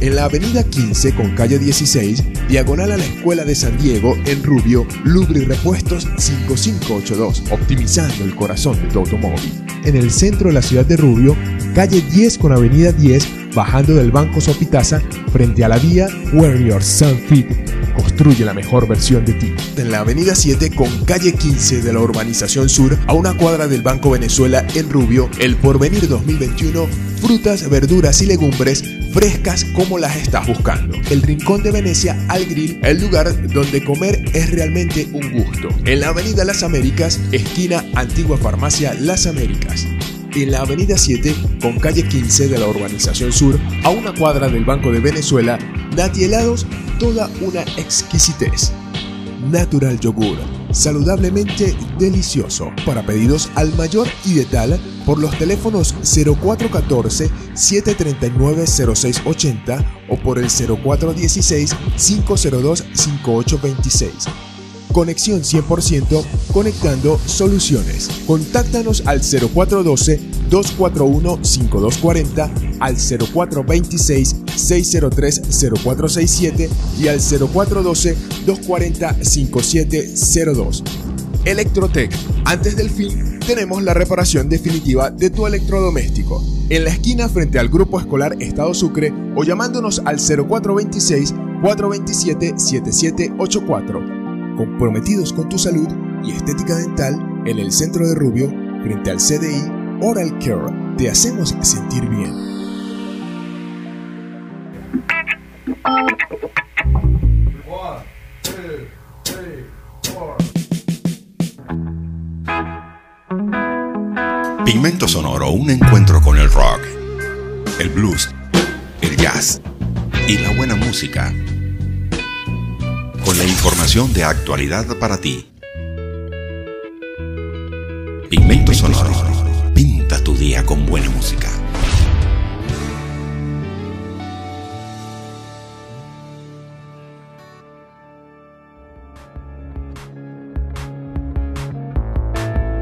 en la avenida 15 con calle 16, diagonal a la Escuela de San Diego, en Rubio, Lubri Repuestos 5582, optimizando el corazón de tu automóvil. En el centro de la ciudad de Rubio, calle 10 con avenida 10, bajando del Banco Sopitaza, frente a la vía Warrior Sun Fit. Construye la mejor versión de ti. En la avenida 7 con calle 15 de la urbanización sur, a una cuadra del Banco Venezuela en Rubio, el Porvenir 2021, frutas, verduras y legumbres frescas como las estás buscando. El Rincón de Venecia al Grill, el lugar donde comer es realmente un gusto. En la Avenida Las Américas, esquina Antigua Farmacia Las Américas. En la Avenida 7, con calle 15 de la Urbanización Sur, a una cuadra del Banco de Venezuela, Nati Helados, toda una exquisitez. Natural Yogur, saludablemente delicioso. Para pedidos al mayor y de tal, por los teléfonos 0414-739-0680 o por el 0416-502-5826. Conexión 100% conectando soluciones. Contáctanos al 0412-241-5240, al 0426-603-0467 y al 0412-240-5702. Electrotech. Antes del fin, tenemos la reparación definitiva de tu electrodoméstico. En la esquina frente al Grupo Escolar Estado Sucre o llamándonos al 0426-427-7784. Comprometidos con tu salud y estética dental en el centro de Rubio, frente al CDI Oral Care, te hacemos sentir bien. Pigmento Sonoro, un encuentro con el rock, el blues, el jazz y la buena música. Con la información de actualidad para ti. Pigmento Sonoro,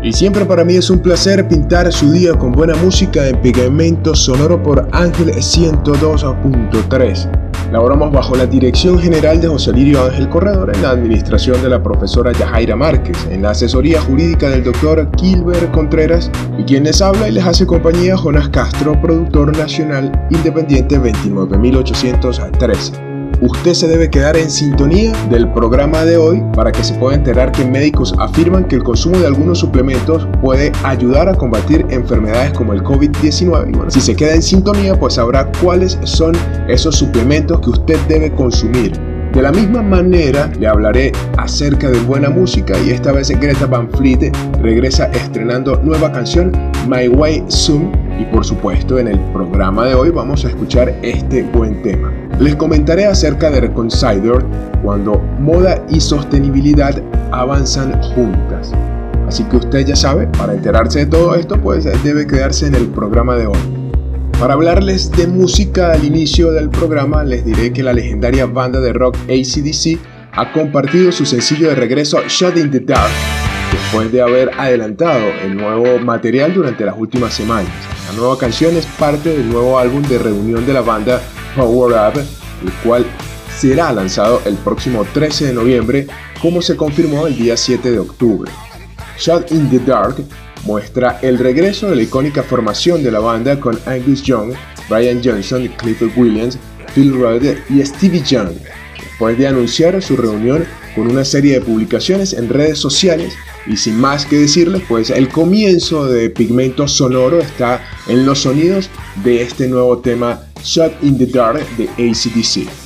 Y siempre para mí es un placer pintar su día con buena música en Pigmento Sonoro por Ángel 102.3. Laboramos bajo la dirección general de José Lirio Ángel Corredor en la administración de la profesora Yajaira Márquez, en la asesoría jurídica del doctor Kilber Contreras y quien les habla y les hace compañía Jonas Castro, productor nacional independiente 29813. Usted se debe quedar en sintonía del programa de hoy para que se pueda enterar que médicos afirman que el consumo de algunos suplementos puede ayudar a combatir enfermedades como el COVID-19. Y bueno, si se queda en sintonía, pues sabrá cuáles son esos suplementos que usted debe consumir. De la misma manera, le hablaré acerca de buena música y esta vez Greta Van Fleet regresa estrenando nueva canción My Way Soon y por supuesto en el programa de hoy vamos a escuchar este buen tema. Les comentaré acerca de Reconsider cuando moda y sostenibilidad avanzan juntas. Así que usted ya sabe, para enterarse de todo esto, pues debe quedarse en el programa de hoy. Para hablarles de música al inicio del programa, les diré que la legendaria banda de rock ACDC ha compartido su sencillo de regreso Shut in the Dark, después de haber adelantado el nuevo material durante las últimas semanas. La nueva canción es parte del nuevo álbum de reunión de la banda Power Up, el cual será lanzado el próximo 13 de noviembre, como se confirmó el día 7 de octubre. Shot in the Dark muestra el regreso de la icónica formación de la banda con Angus Young, Brian Johnson, Clifford Williams, Phil Rudd y Stevie Young, después de anunciar su reunión con una serie de publicaciones en redes sociales y sin más que decirles, pues el comienzo de Pigmento Sonoro está en los sonidos de este nuevo tema Shot in the Dark de ACDC.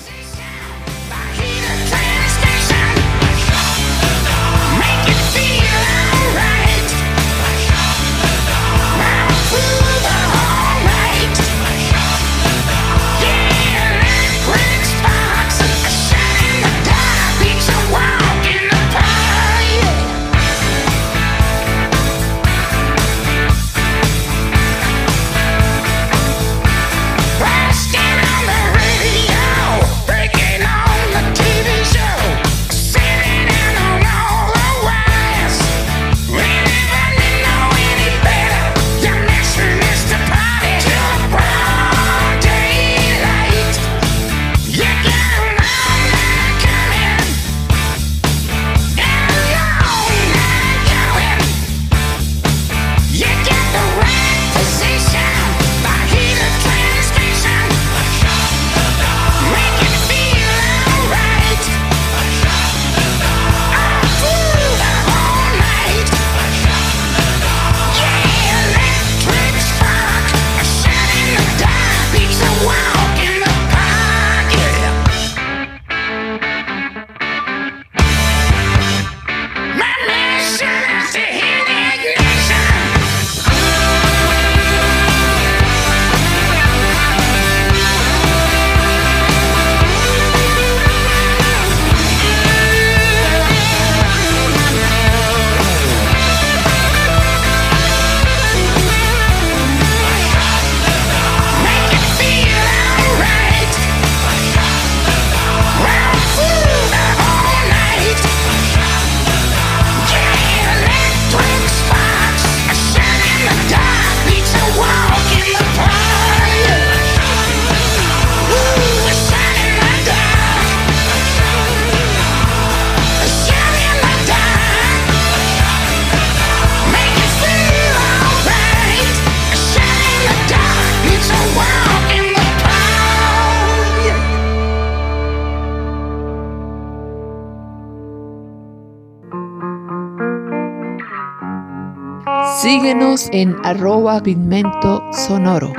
En arroba pigmento sonoro.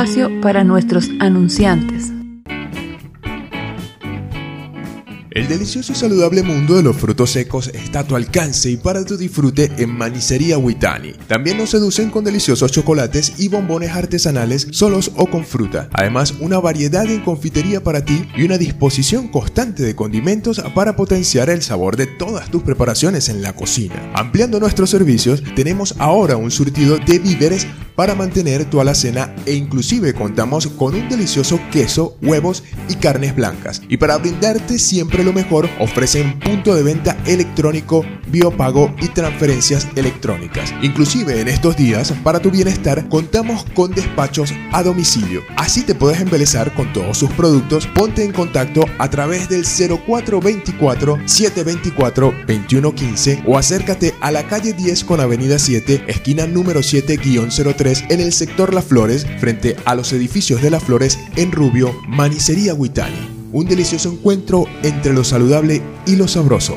Espacio para nuestros anunciantes. El delicioso y saludable mundo de los frutos secos está a tu alcance y para tu disfrute en Manicería Huitani. También nos seducen con deliciosos chocolates y bombones artesanales solos o con fruta. Además, una variedad en confitería para ti y una disposición constante de condimentos para potenciar el sabor de todas tus preparaciones en la cocina. Ampliando nuestros servicios, tenemos ahora un surtido de víveres para mantener tu alacena e inclusive contamos con un delicioso queso, huevos y carnes blancas. Y para brindarte siempre lo mejor, ofrecen punto de venta electrónico, biopago y transferencias electrónicas. Inclusive en estos días, para tu bienestar, contamos con despachos a domicilio. Así te puedes embelezar con todos sus productos. Ponte en contacto a través del 0424 724 2115 o acércate a la calle 10 con avenida 7, esquina número 7-03 en el sector Las Flores, frente a los edificios de Las Flores en Rubio, Manicería Huitani. Un delicioso encuentro entre lo saludable y lo sabroso.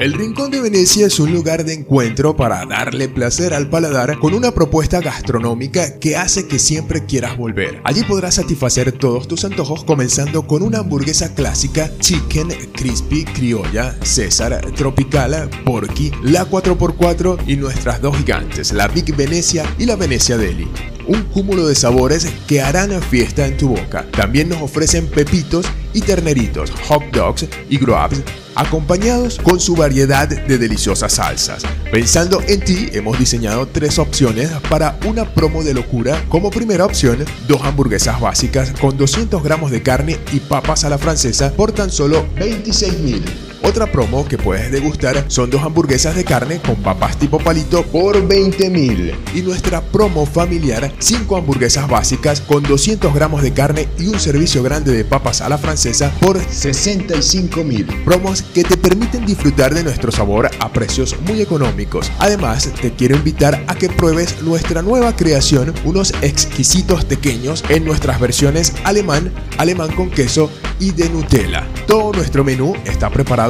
El Rincón de Venecia es un lugar de encuentro para darle placer al paladar con una propuesta gastronómica que hace que siempre quieras volver. Allí podrás satisfacer todos tus antojos comenzando con una hamburguesa clásica, chicken, crispy, criolla, César, tropical, porky, la 4x4 y nuestras dos gigantes, la Big Venecia y la Venecia Deli un cúmulo de sabores que harán fiesta en tu boca. También nos ofrecen pepitos y terneritos, hot dogs y grubs acompañados con su variedad de deliciosas salsas. Pensando en ti, hemos diseñado tres opciones para una promo de locura. Como primera opción, dos hamburguesas básicas con 200 gramos de carne y papas a la francesa por tan solo 26 mil. Otra promo que puedes degustar son dos hamburguesas de carne con papas tipo palito por 20 mil. Y nuestra promo familiar, 5 hamburguesas básicas con 200 gramos de carne y un servicio grande de papas a la francesa por 65 mil. Promos que te permiten disfrutar de nuestro sabor a precios muy económicos. Además, te quiero invitar a que pruebes nuestra nueva creación, unos exquisitos pequeños en nuestras versiones alemán, alemán con queso y de Nutella. Todo nuestro menú está preparado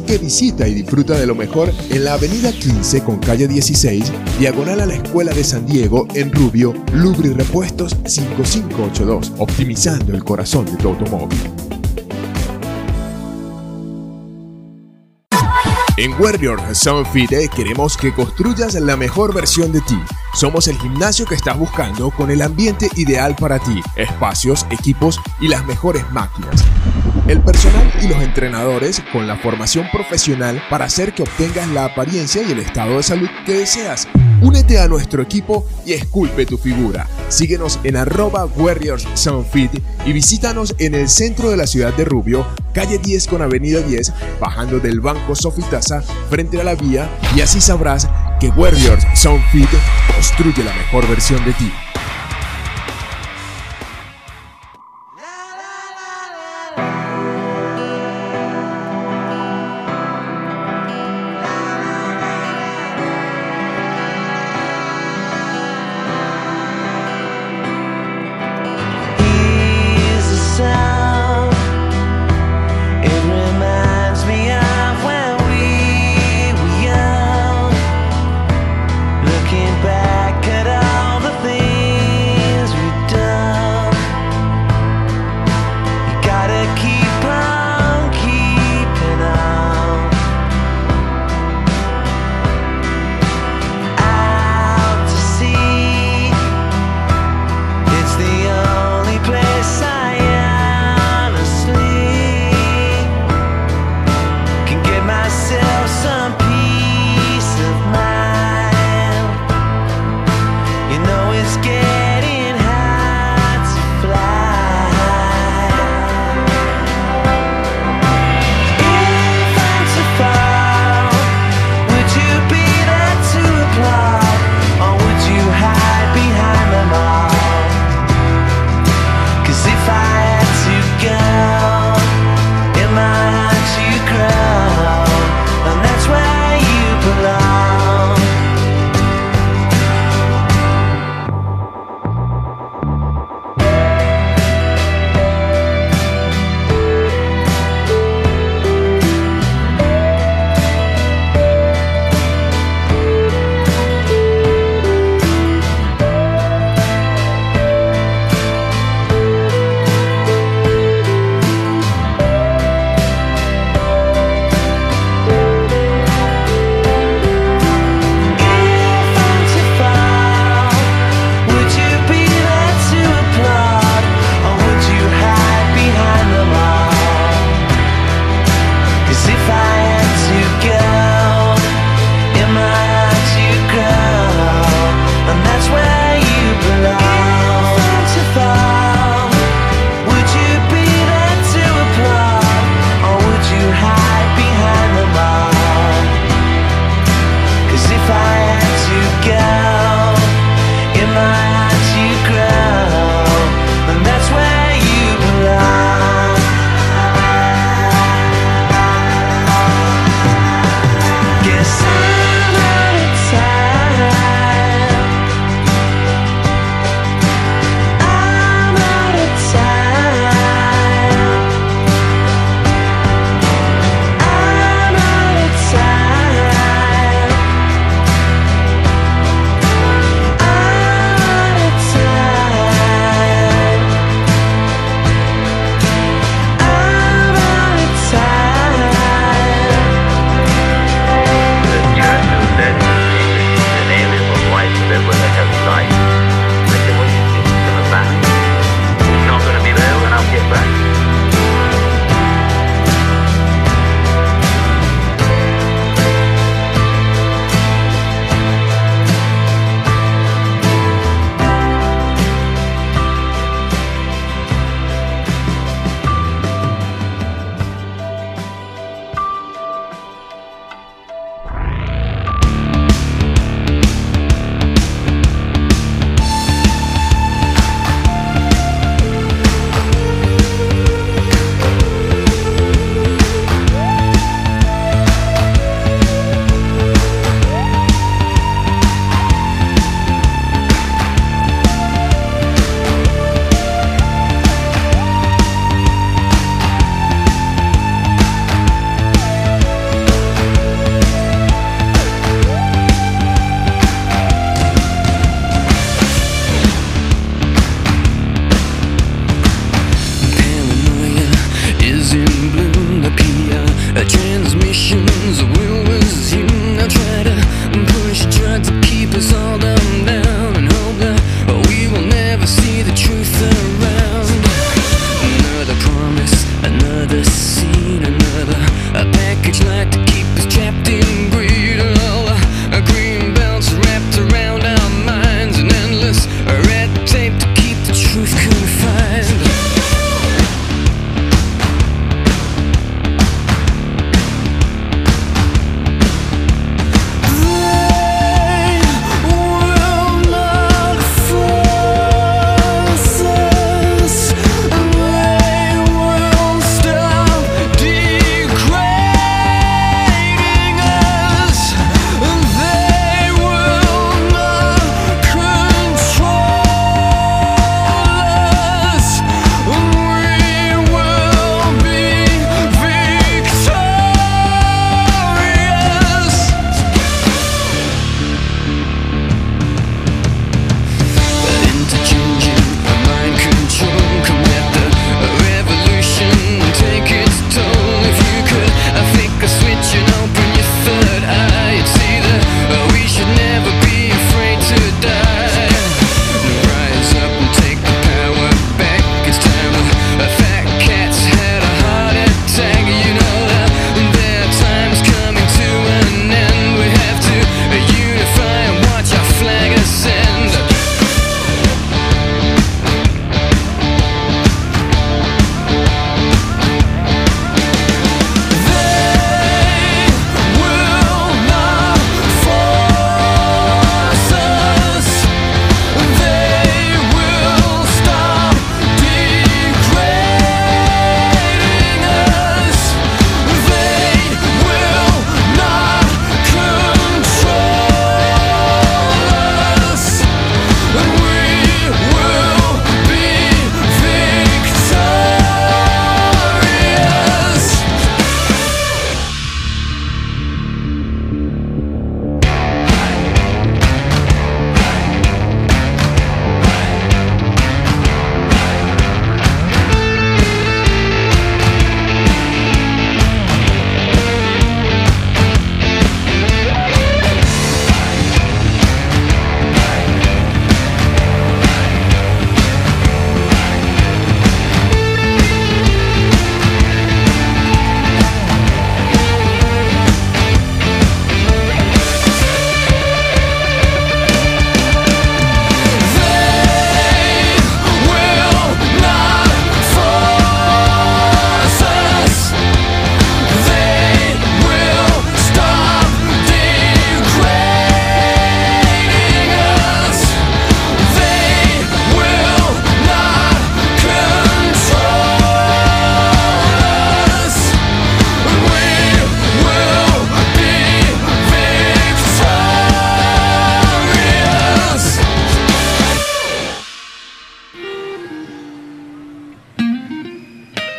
Que visita y disfruta de lo mejor en la avenida 15 con calle 16, diagonal a la Escuela de San Diego en Rubio, Lubri Repuestos 5582, optimizando el corazón de tu automóvil. En Warrior Sound Fit queremos que construyas la mejor versión de ti. Somos el gimnasio que estás buscando con el ambiente ideal para ti, espacios, equipos y las mejores máquinas. El personal y los entrenadores con la formación profesional para hacer que obtengas la apariencia y el estado de salud que deseas. Únete a nuestro equipo y esculpe tu figura. Síguenos en arroba Warriors Fit y visítanos en el centro de la ciudad de Rubio, calle 10 con avenida 10, bajando del Banco Sofitasa frente a la vía y así sabrás que Warriors Fit construye la mejor versión de ti.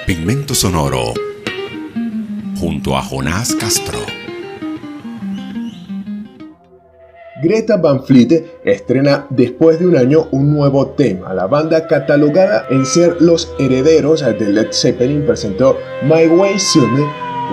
Pigmento Sonoro junto a Jonás Castro. Greta Van Fleet estrena después de un año un nuevo tema. La banda catalogada en ser los herederos de Led Zeppelin presentó My Way Soon,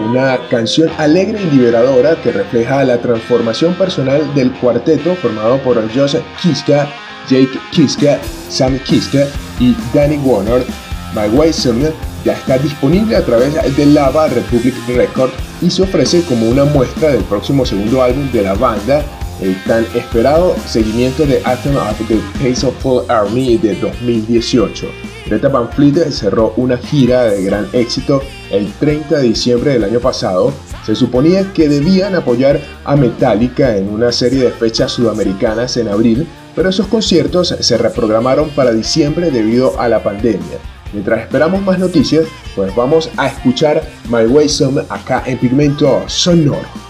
una canción alegre y liberadora que refleja la transformación personal del cuarteto formado por Joseph Kiska, Jake Kiska, Sam Kiska y Danny Warner. My Way Soon ya está disponible a través de Lava Republic Record y se ofrece como una muestra del próximo segundo álbum de la banda, el tan esperado seguimiento de Anthem of the Pace of Full Army de 2018. Greta Van Fleet cerró una gira de gran éxito el 30 de diciembre del año pasado. Se suponía que debían apoyar a Metallica en una serie de fechas sudamericanas en abril, pero esos conciertos se reprogramaron para diciembre debido a la pandemia. Mientras esperamos más noticias, pues vamos a escuchar My Way Some acá en Pigmento Sonoro.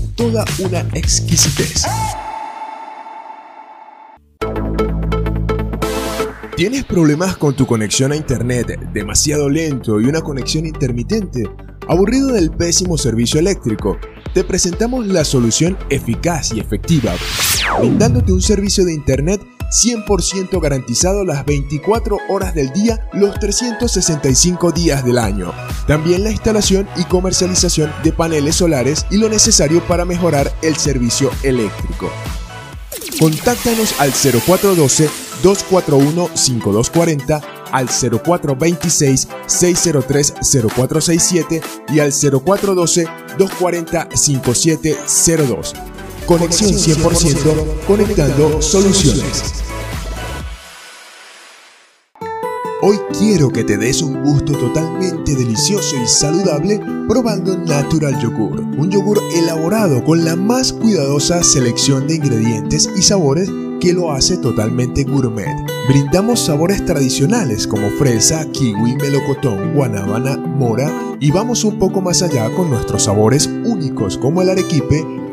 toda una exquisitez. ¿Tienes problemas con tu conexión a internet demasiado lento y una conexión intermitente? ¿Aburrido del pésimo servicio eléctrico? Te presentamos la solución eficaz y efectiva, brindándote un servicio de internet 100% garantizado las 24 horas del día, los 365 días del año. También la instalación y comercialización de paneles solares y lo necesario para mejorar el servicio eléctrico. Contáctanos al 0412 241-5240, al 0426-603-0467 y al 0412-240-5702. Conexión 100% conectando soluciones. Hoy quiero que te des un gusto totalmente delicioso y saludable probando Natural Yogur, un yogur elaborado con la más cuidadosa selección de ingredientes y sabores que lo hace totalmente gourmet. Brindamos sabores tradicionales como fresa, kiwi, melocotón, guanábana, mora y vamos un poco más allá con nuestros sabores únicos como el arequipe,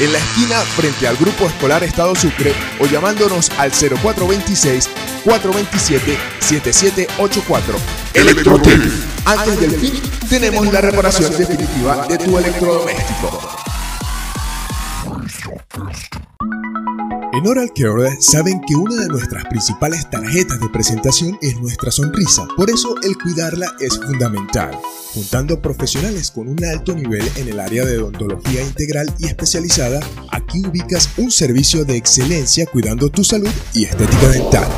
en la esquina frente al Grupo Escolar Estado Sucre o llamándonos al 0426 427 7784. Electrotec. Antes del fin, tenemos la reparación definitiva de tu electrodoméstico. En Oral Care saben que una de nuestras principales tarjetas de presentación es nuestra sonrisa, por eso el cuidarla es fundamental. Juntando profesionales con un alto nivel en el área de odontología integral y especializada, aquí ubicas un servicio de excelencia cuidando tu salud y estética dental.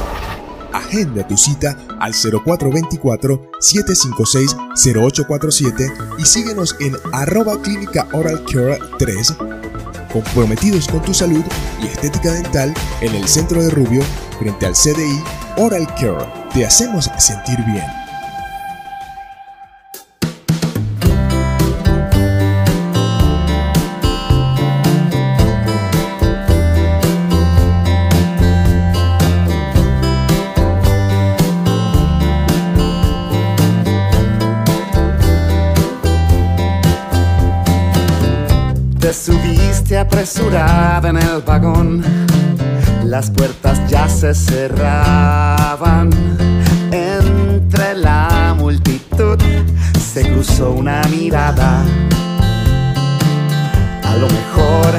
Agenda tu cita al 0424-756-0847 y síguenos en arroba clínica oral care 3 comprometidos con tu salud y estética dental en el centro de Rubio frente al CDI Oral Care. Te hacemos sentir bien. Apresurada en el vagón. Las puertas ya se cerraban. Entre la multitud se cruzó una mirada. A lo mejor,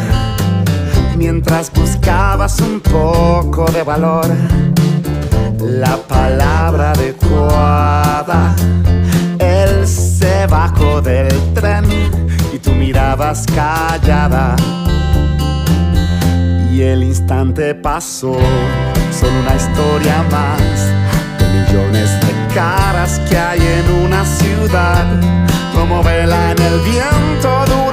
mientras buscabas un poco de valor, la palabra adecuada, él se bajó del tren y tú mirabas callada y el instante pasó. Solo una historia más de millones de caras que hay en una ciudad. Como vela en el viento, dura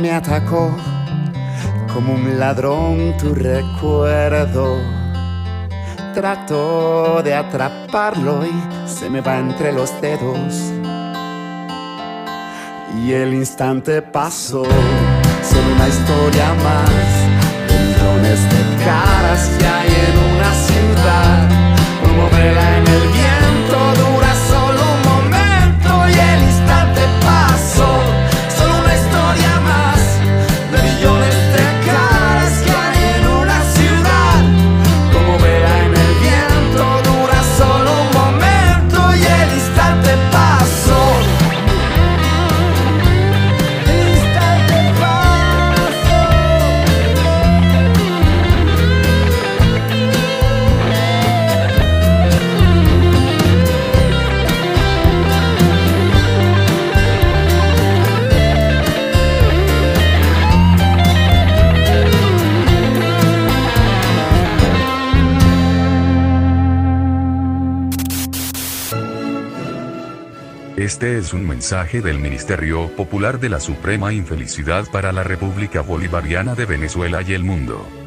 me atacó, como un ladrón tu recuerdo. Trato de atraparlo y se me va entre los dedos. Y el instante pasó, solo una historia más. Millones de caras que hay en una ciudad, como vela en el Este es un mensaje del Ministerio Popular de la Suprema Infelicidad para la República Bolivariana de Venezuela y el mundo.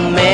Nuevamente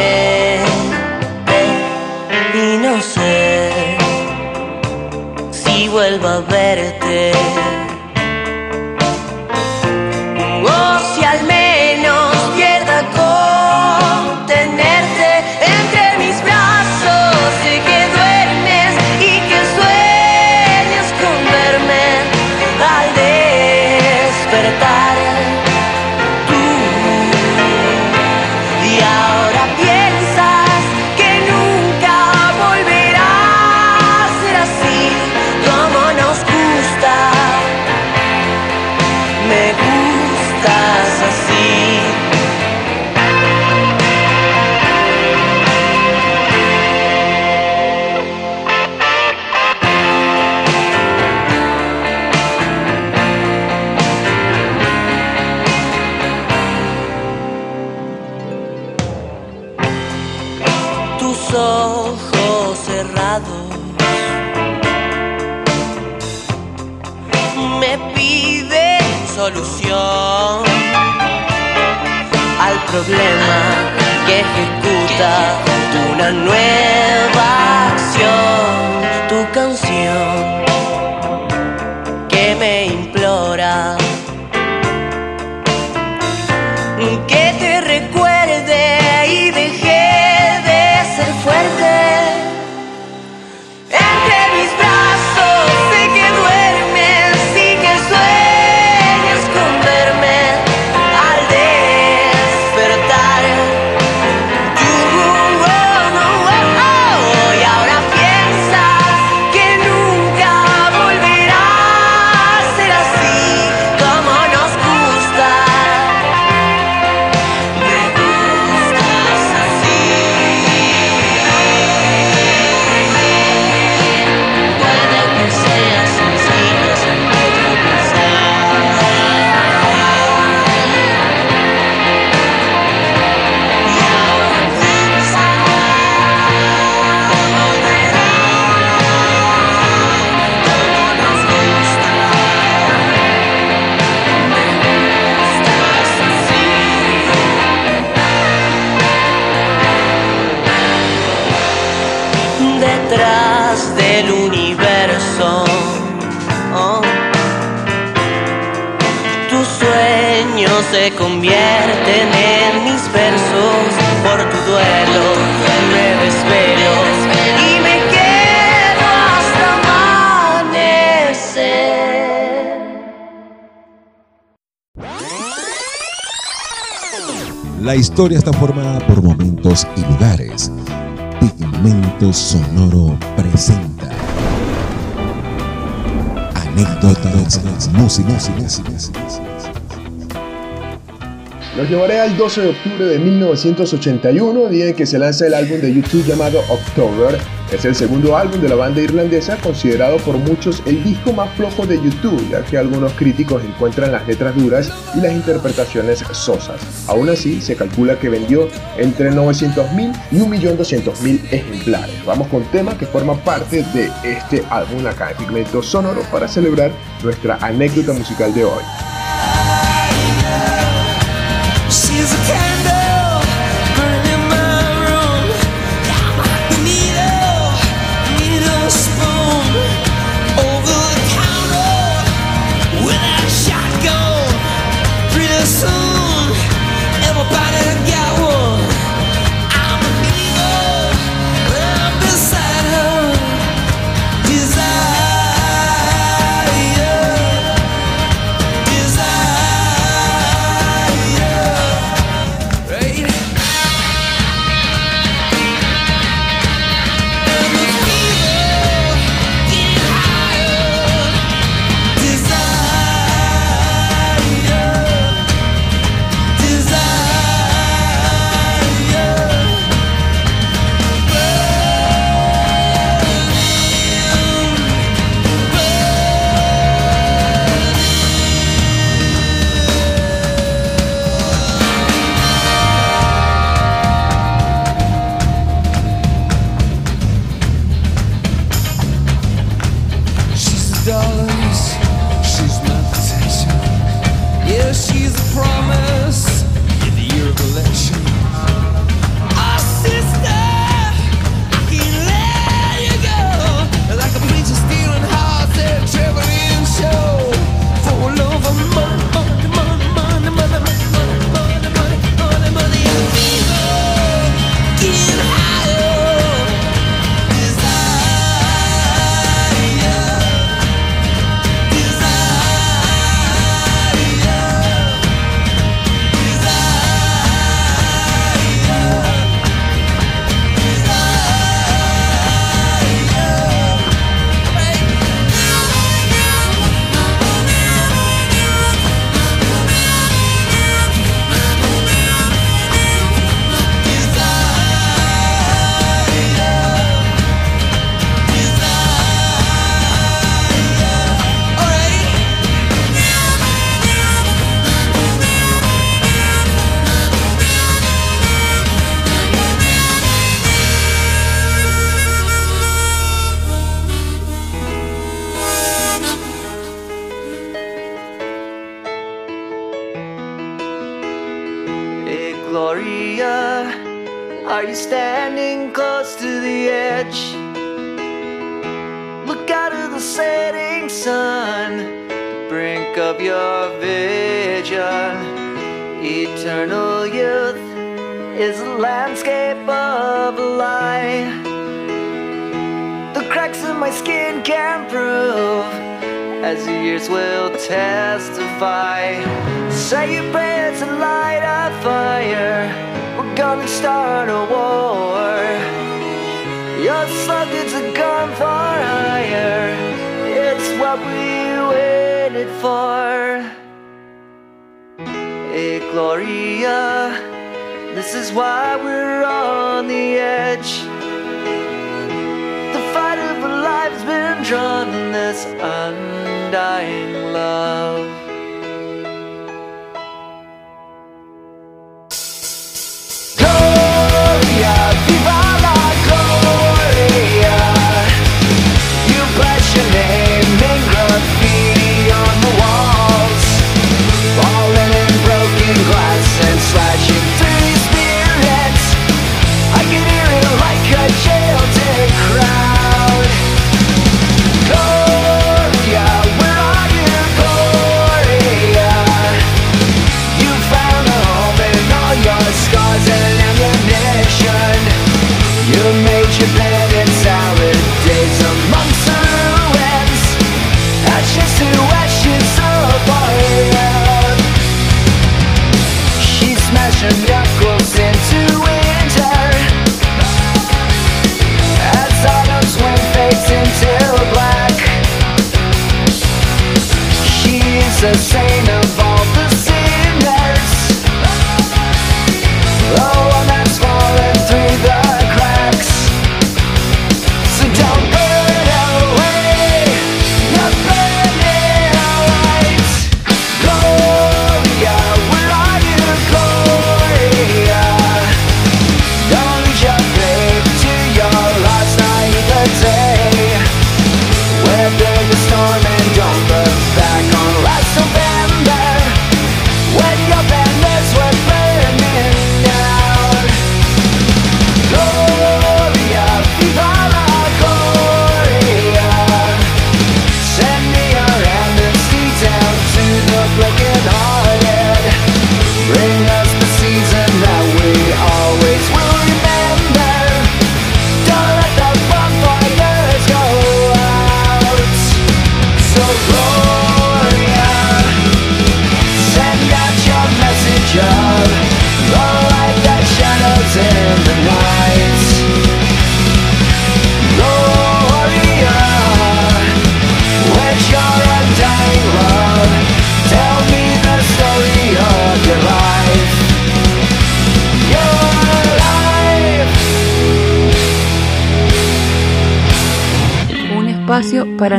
La historia está formada por momentos y lugares. Pigmento Sonoro presenta anécdotas, música, Los llevaré al 12 de octubre de 1981, día en que se lanza el álbum de YouTube llamado October. Es el segundo álbum de la banda irlandesa, considerado por muchos el disco más flojo de YouTube, ya que algunos críticos encuentran las letras duras y las interpretaciones sosas. Aún así, se calcula que vendió entre 900.000 y 1.200.000 ejemplares. Vamos con tema que forma parte de este álbum acá en Pigmento Sonoro para celebrar nuestra anécdota musical de hoy.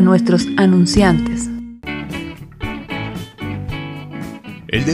Nuestros anunciantes.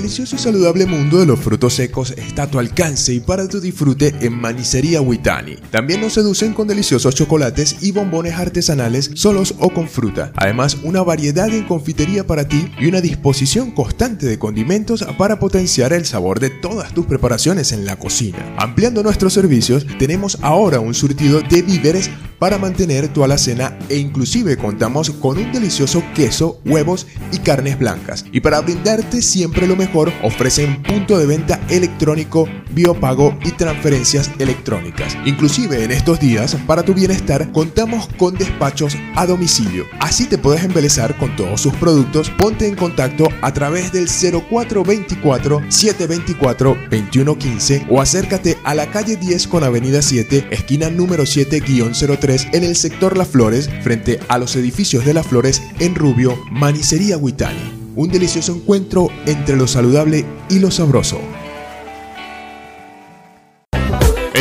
Delicioso y saludable mundo de los frutos secos está a tu alcance y para tu disfrute en Manicería Huitani. También nos seducen con deliciosos chocolates y bombones artesanales solos o con fruta. Además, una variedad en confitería para ti y una disposición constante de condimentos para potenciar el sabor de todas tus preparaciones en la cocina. Ampliando nuestros servicios, tenemos ahora un surtido de víveres para mantener tu alacena e inclusive contamos con un delicioso queso, huevos y carnes blancas. Y para brindarte siempre lo mejor, ofrecen punto de venta electrónico, biopago y transferencias electrónicas. Inclusive en estos días, para tu bienestar, contamos con despachos a domicilio. Así te puedes embelezar con todos sus productos. Ponte en contacto a través del 0424 724 2115 o acércate a la calle 10 con avenida 7, esquina número 7-03 en el sector Las Flores, frente a los edificios de Las Flores en Rubio, Manicería Huitani. Un delicioso encuentro entre lo saludable y lo sabroso.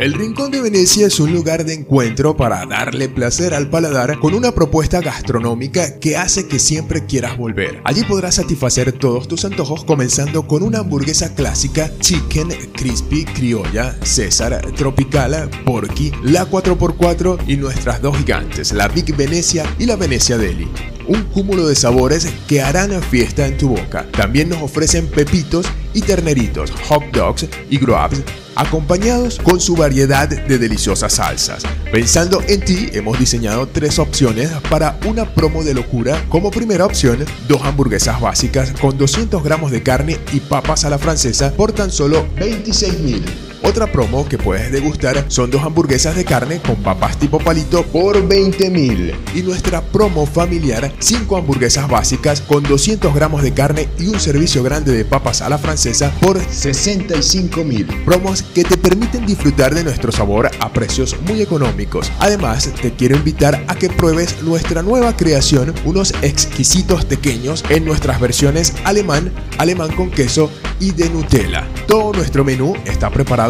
El Rincón de Venecia es un lugar de encuentro para darle placer al paladar con una propuesta gastronómica que hace que siempre quieras volver. Allí podrás satisfacer todos tus antojos comenzando con una hamburguesa clásica, chicken, crispy, criolla, César, tropical, porky, la 4x4 y nuestras dos gigantes, la Big Venecia y la Venecia Deli un cúmulo de sabores que harán fiesta en tu boca. También nos ofrecen pepitos y terneritos, hot dogs y grubs acompañados con su variedad de deliciosas salsas. Pensando en ti, hemos diseñado tres opciones para una promo de locura. Como primera opción, dos hamburguesas básicas con 200 gramos de carne y papas a la francesa por tan solo 26 mil. Otra promo que puedes degustar son dos hamburguesas de carne con papas tipo palito por 20 mil. Y nuestra promo familiar, 5 hamburguesas básicas con 200 gramos de carne y un servicio grande de papas a la francesa por 65 mil. Promos que te permiten disfrutar de nuestro sabor a precios muy económicos. Además, te quiero invitar a que pruebes nuestra nueva creación, unos exquisitos pequeños en nuestras versiones alemán, alemán con queso y de Nutella. Todo nuestro menú está preparado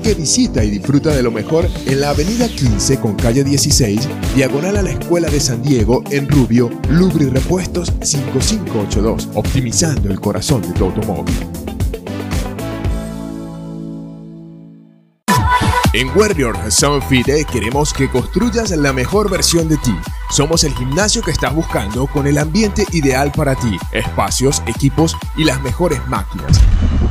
que visita y disfruta de lo mejor en la avenida 15 con calle 16, diagonal a la Escuela de San Diego en Rubio, Lubri Repuestos 5582, optimizando el corazón de tu automóvil. En Warrior Sound Fit queremos que construyas la mejor versión de ti. Somos el gimnasio que estás buscando con el ambiente ideal para ti, espacios, equipos y las mejores máquinas.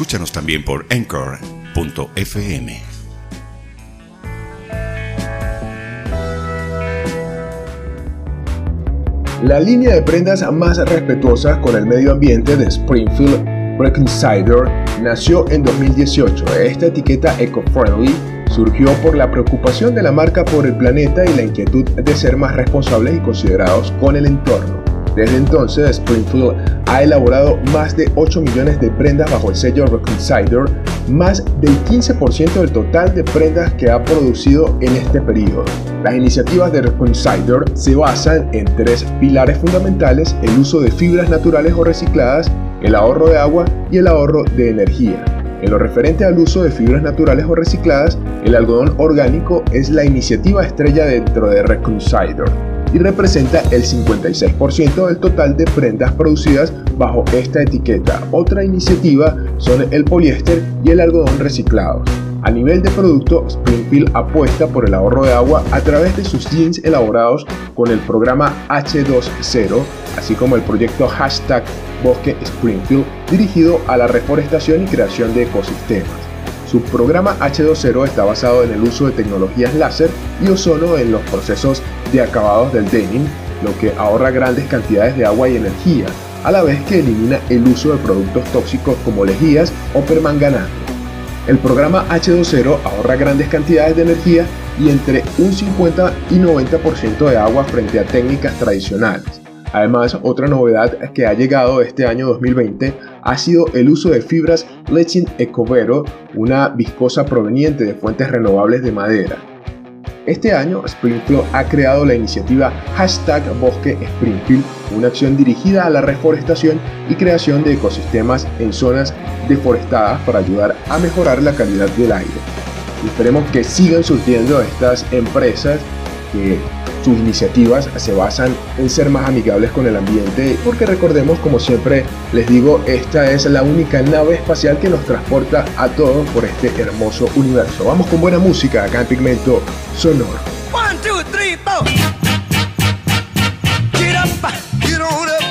Escúchanos también por Anchor.fm. La línea de prendas más respetuosa con el medio ambiente de Springfield Cider nació en 2018. Esta etiqueta eco-friendly surgió por la preocupación de la marca por el planeta y la inquietud de ser más responsables y considerados con el entorno. Desde entonces, Springfield ha elaborado más de 8 millones de prendas bajo el sello Cider, más del 15% del total de prendas que ha producido en este periodo. Las iniciativas de Cider se basan en tres pilares fundamentales, el uso de fibras naturales o recicladas, el ahorro de agua y el ahorro de energía. En lo referente al uso de fibras naturales o recicladas, el algodón orgánico es la iniciativa estrella dentro de Cider y representa el 56% del total de prendas producidas bajo esta etiqueta. Otra iniciativa son el poliéster y el algodón reciclados. A nivel de producto, Springfield apuesta por el ahorro de agua a través de sus jeans elaborados con el programa H20, así como el proyecto hashtag Bosque Springfield dirigido a la reforestación y creación de ecosistemas. Su programa H20 está basado en el uso de tecnologías láser y ozono en los procesos de acabados del denim, lo que ahorra grandes cantidades de agua y energía, a la vez que elimina el uso de productos tóxicos como lejías o permanganato. El programa H2O ahorra grandes cantidades de energía y entre un 50 y 90% de agua frente a técnicas tradicionales. Además, otra novedad que ha llegado este año 2020 ha sido el uso de fibras Lechin Ecovero, una viscosa proveniente de fuentes renovables de madera. Este año, Springfield ha creado la iniciativa Hashtag Bosque Springfield, una acción dirigida a la reforestación y creación de ecosistemas en zonas deforestadas para ayudar a mejorar la calidad del aire. Esperemos que sigan surgiendo estas empresas que sus iniciativas se basan en ser más amigables con el ambiente porque recordemos como siempre les digo esta es la única nave espacial que nos transporta a todos por este hermoso universo. Vamos con buena música acá en Pigmento Sonoro. One, two, three. Get up, get on up,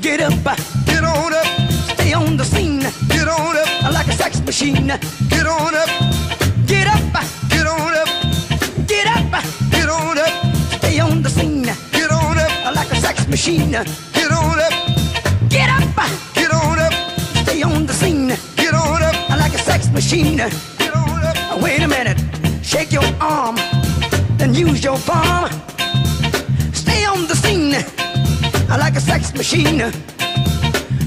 get up, get on up. Stay on the scene, get on up, like a sex machine. Get on up, get up, get on up, get up, the scene, get on up, like a sex machine. Get on up, get up, get on up. Stay on the scene, get on up, like a sex machine. Get on up. Wait a minute, shake your arm then use your palm. Stay on the scene like a sex machine.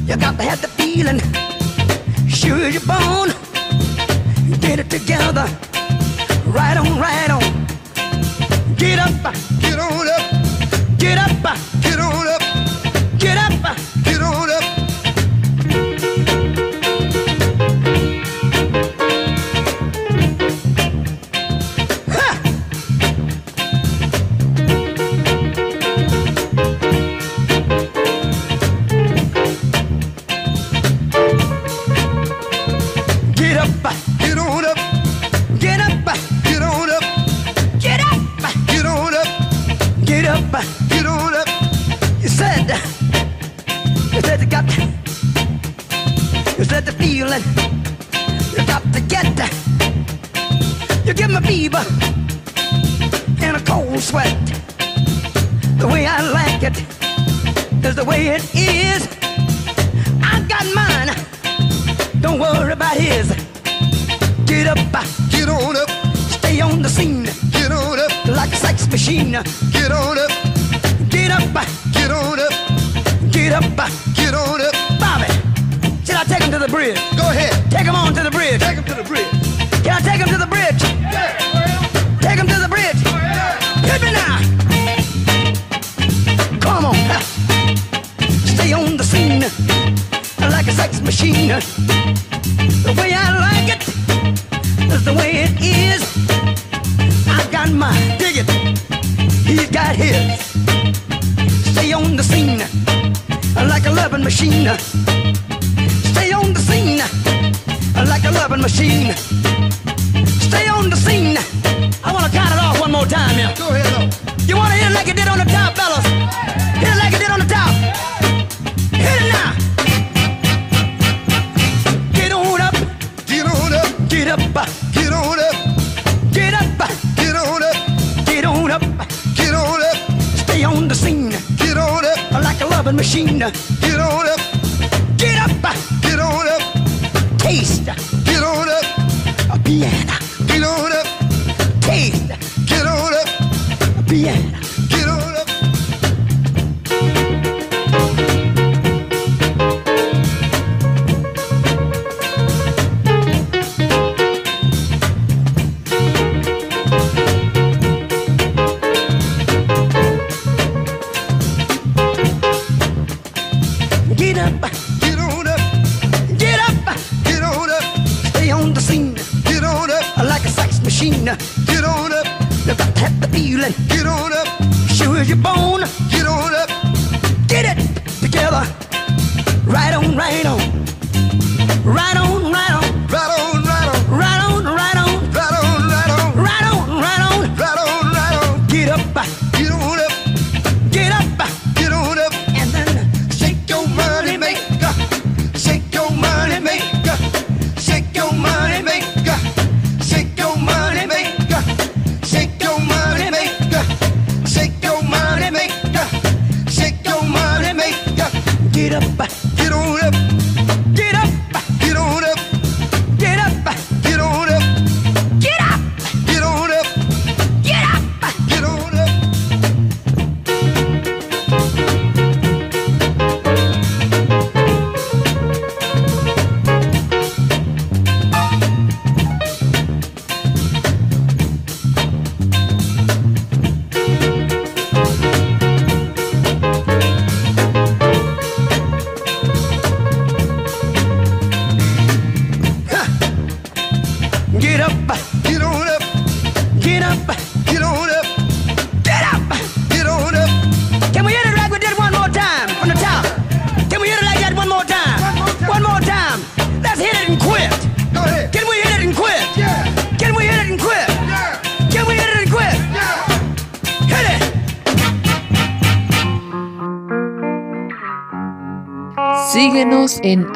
You got to have the feeling, sure you're born. Get it together, right on, right on. Get up, get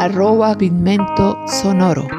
arroba pigmento sonoro.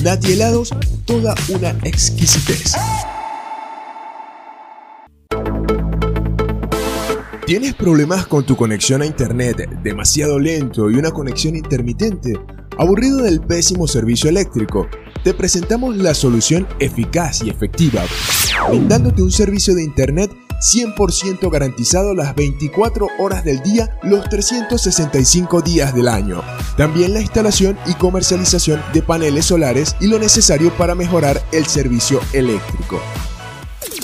Nati Helados, toda una exquisitez. ¿Tienes problemas con tu conexión a internet demasiado lento y una conexión intermitente? ¿Aburrido del pésimo servicio eléctrico? Te presentamos la solución eficaz y efectiva, brindándote un servicio de internet 100% garantizado las 24 horas del día, los 365 días del año. También la instalación y comercialización de paneles solares y lo necesario para mejorar el servicio eléctrico.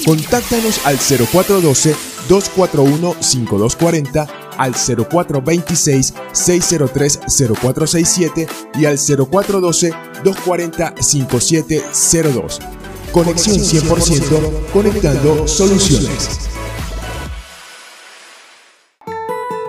Contáctanos al 0412-241-5240, al 0426-603-0467 y al 0412-240-5702. Conexión 100% conectando soluciones.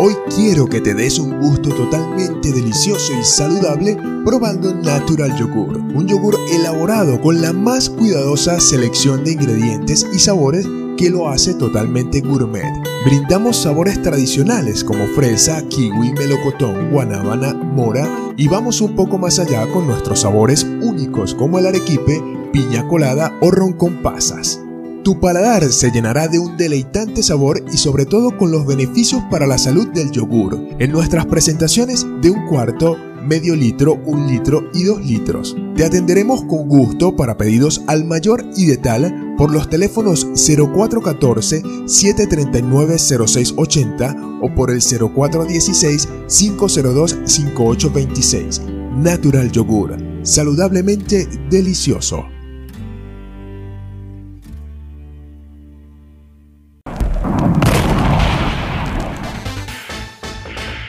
Hoy quiero que te des un gusto totalmente delicioso y saludable probando Natural Yogur, un yogur elaborado con la más cuidadosa selección de ingredientes y sabores que lo hace totalmente gourmet. Brindamos sabores tradicionales como fresa, kiwi, melocotón, guanábana, mora y vamos un poco más allá con nuestros sabores únicos como el arequipe, piña colada o ron con pasas. Tu paladar se llenará de un deleitante sabor y sobre todo con los beneficios para la salud del yogur en nuestras presentaciones de un cuarto, medio litro, un litro y dos litros. Te atenderemos con gusto para pedidos al mayor y de tal por los teléfonos 0414-739-0680 o por el 0416-502-5826. Natural Yogur, saludablemente delicioso.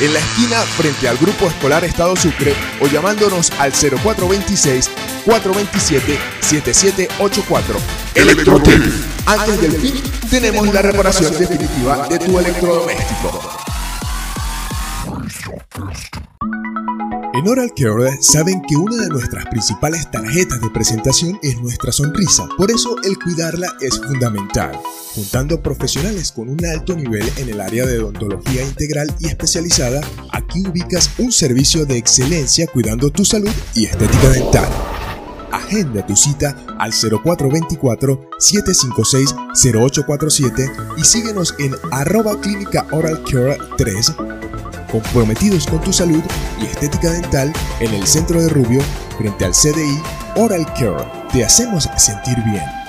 en la esquina frente al Grupo Escolar Estado Sucre o llamándonos al 0426-427-7784. Electrotec. Antes del fin, tenemos la reparación definitiva de tu electrodoméstico. En Oral Care saben que una de nuestras principales tarjetas de presentación es nuestra sonrisa, por eso el cuidarla es fundamental. Juntando profesionales con un alto nivel en el área de odontología integral y especializada, aquí ubicas un servicio de excelencia cuidando tu salud y estética dental. Agenda tu cita al 0424-756-0847 y síguenos en arroba clínica oral care 3 comprometidos con tu salud y estética dental en el centro de Rubio frente al CDI Oral Care. Te hacemos sentir bien.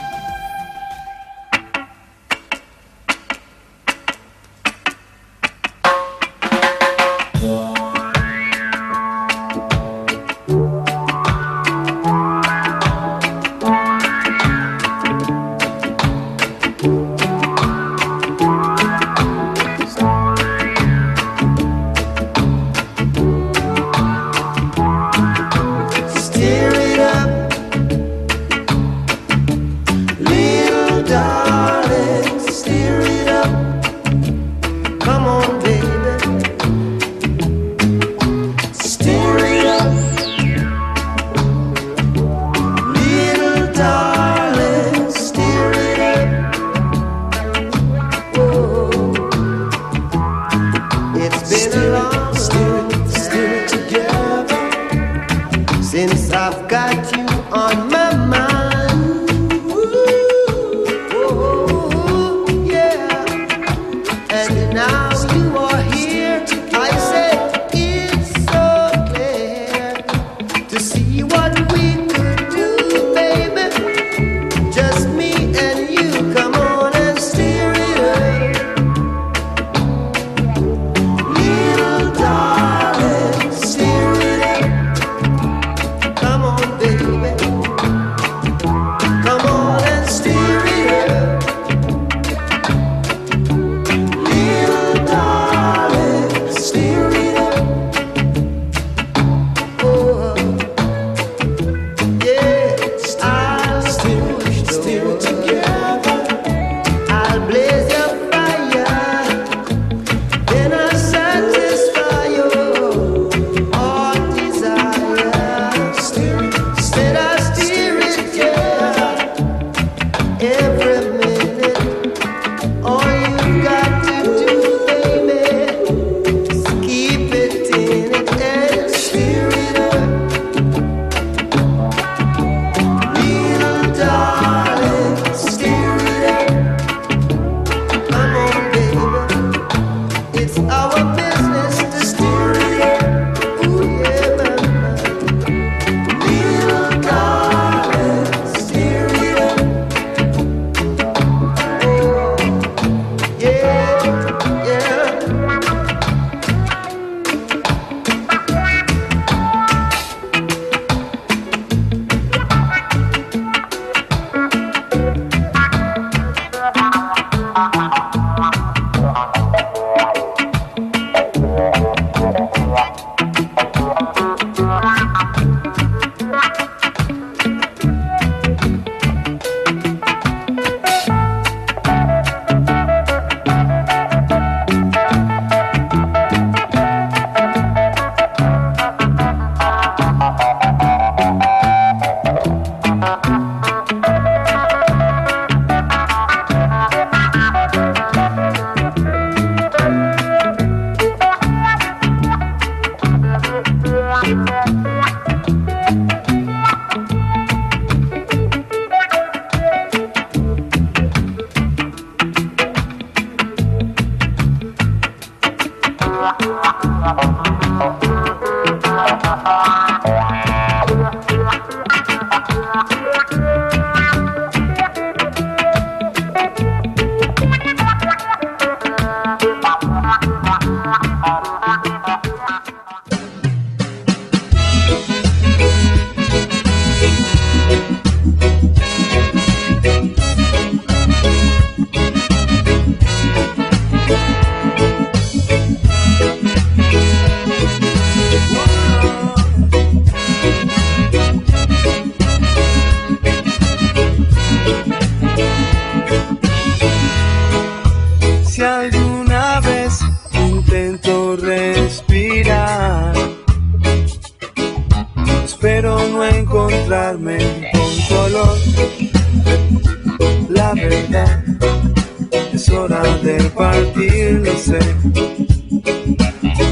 Hora de partir, lo sé.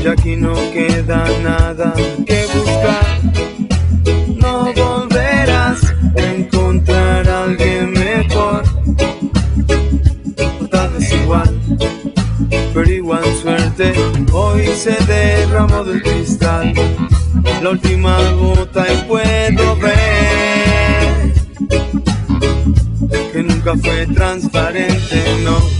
Ya aquí no queda nada que buscar. No volverás a encontrar a alguien mejor. Tal vez igual, pero igual suerte. Hoy se derramó del cristal la última gota y puedo ver que nunca fue transparente, no.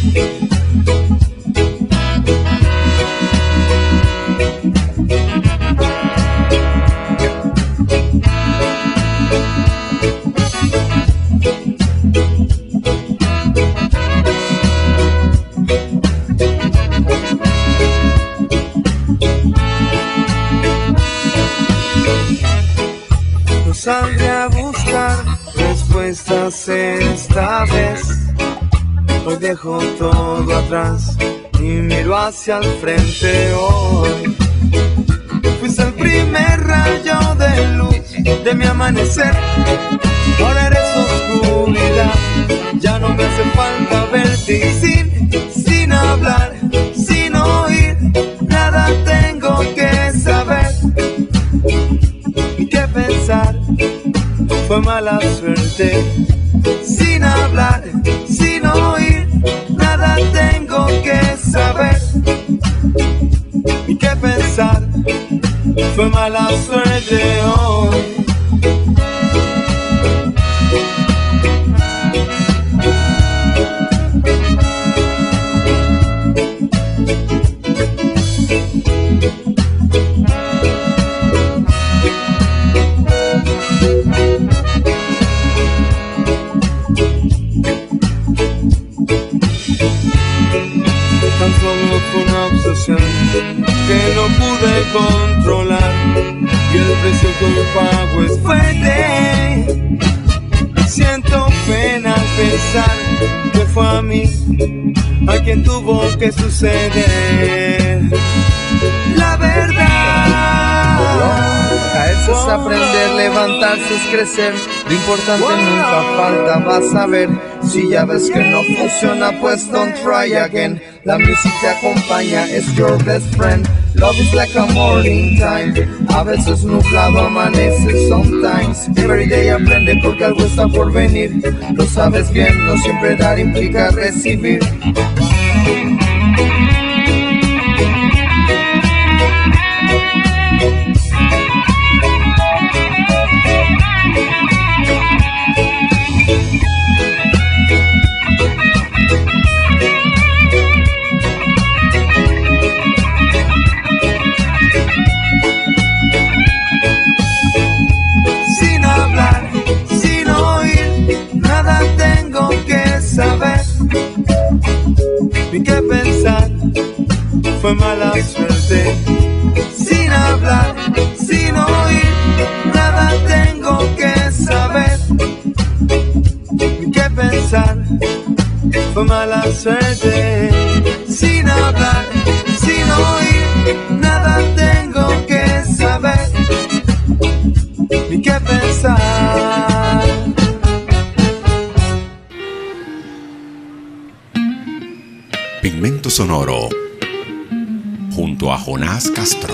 Saldré a buscar respuestas esta vez. Hoy dejo todo atrás y miro hacia el frente hoy. Fuiste el primer rayo de luz de mi amanecer. Ahora eres oscuridad, ya no me hace falta verte y sin, sin hablar, sin oír, nada tengo que saber y qué pensar. Fue mala suerte, Fue mala suerte hoy. Tan pude controlar y el precio que hoy pago es fuerte. Siento pena al pensar que fue a mí a quien tuvo que suceder. La verdad. Caerse es aprender, levantarse es crecer. Lo importante nunca falta, vas a ver. Si ya ves que no funciona, pues don't try again. La música acompaña, es your best friend. Love is like a morning time. A veces nublado amanece, sometimes. Every day aprende porque algo está por venir. Lo sabes bien, no siempre dar implica recibir. Fue mala suerte. Sin hablar, sin oír, nada tengo que saber. Qué pensar, fue mala suerte. Sin hablar, sin oír, nada tengo que saber ni qué pensar. Pigmento Sonoro Jonás Castro.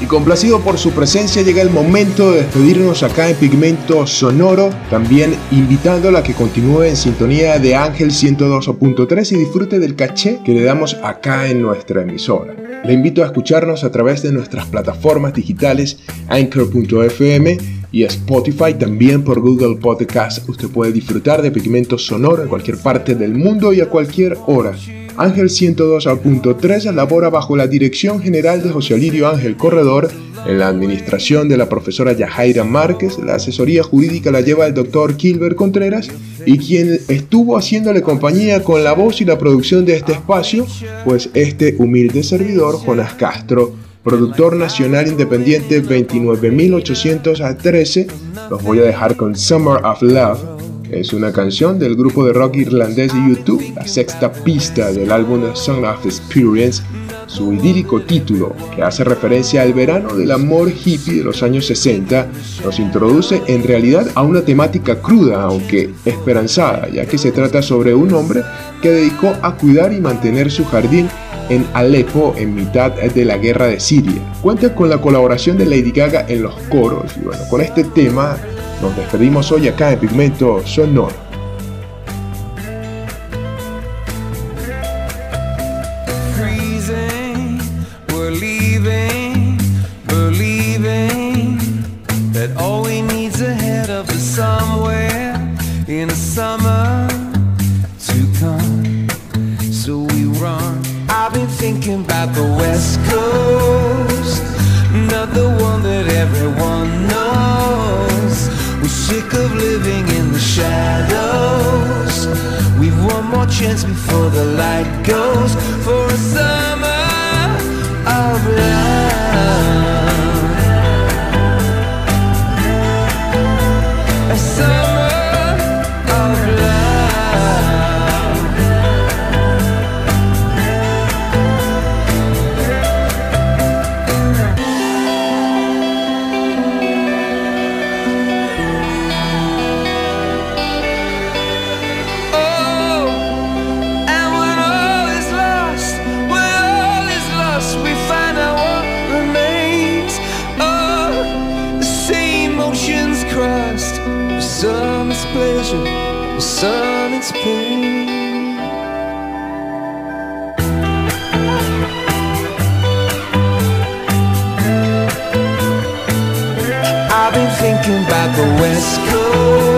Y Y complacido por su presencia llega el momento de despedirnos acá en Pigmento Sonoro, también invitándola a que continúe en sintonía de Ángel 102.3 y disfrute del caché que le damos acá en nuestra emisora. Le invito a escucharnos a través de nuestras plataformas digitales anchor.fm y Spotify, también por Google Podcast. Usted puede disfrutar de Pigmento Sonoro en cualquier parte del mundo y a cualquier hora. Ángel 102.3 labora bajo la dirección general de José Alirio Ángel Corredor, en la administración de la profesora Yajaira Márquez, la asesoría jurídica la lleva el doctor Kilber Contreras y quien estuvo haciéndole compañía con la voz y la producción de este espacio, pues este humilde servidor, Jonas Castro, productor nacional independiente 29813, los voy a dejar con Summer of Love es una canción del grupo de rock irlandés YouTube, la sexta pista del álbum Song of Experience, su idílico título, que hace referencia al verano del amor hippie de los años 60, nos introduce en realidad a una temática cruda, aunque esperanzada, ya que se trata sobre un hombre que dedicó a cuidar y mantener su jardín en Alepo en mitad de la guerra de Siria. Cuenta con la colaboración de Lady Gaga en los coros y bueno, con este tema nos despedimos hoy acá en Pigmento Sonoro. For some it's pain. I've been thinking about the West Coast,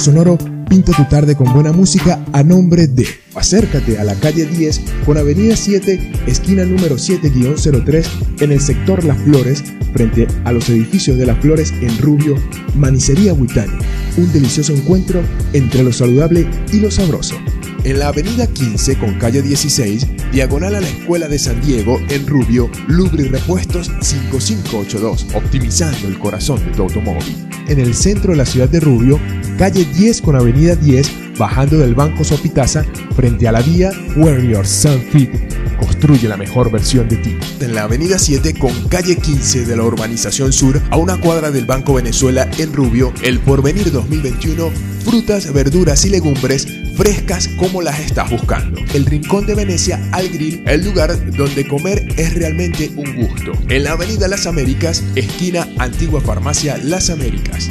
Sonoro pinta tu tarde con buena música a nombre de Acércate a la calle 10 con Avenida 7, esquina número 7-03 en el sector Las Flores, frente a los edificios de Las Flores en Rubio, Manicería Huitani. Un delicioso encuentro entre lo saludable y lo sabroso. En la avenida 15 con calle 16, diagonal a la Escuela de San Diego, en Rubio, Lubri Repuestos 5582, optimizando el corazón de tu automóvil. En el centro de la ciudad de Rubio, calle 10 con avenida 10, bajando del Banco Sopitaza, frente a la vía Where Your Sun Fit. Construye la mejor versión de ti. En la avenida 7 con calle 15 de la urbanización sur, a una cuadra del Banco Venezuela en Rubio, el Porvenir 2021, frutas, verduras y legumbres frescas como las estás buscando. El Rincón de Venecia al Grill, el lugar donde comer es realmente un gusto. En la Avenida Las Américas, esquina Antigua Farmacia Las Américas.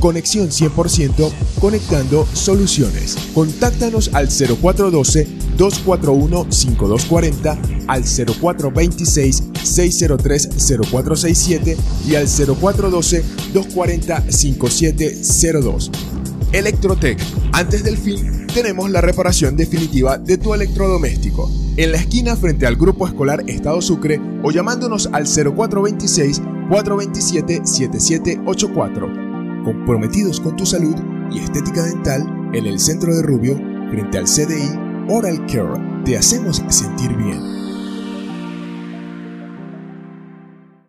Conexión 100% conectando soluciones. Contáctanos al 0412-241-5240 al 0426-603-0467 y al 0412-240-5702. Electrotech. Antes del fin, tenemos la reparación definitiva de tu electrodoméstico. En la esquina frente al Grupo Escolar Estado Sucre o llamándonos al 0426-427-7784. Comprometidos con tu salud y estética dental en el centro de Rubio, frente al CDI Oral Care. Te hacemos sentir bien.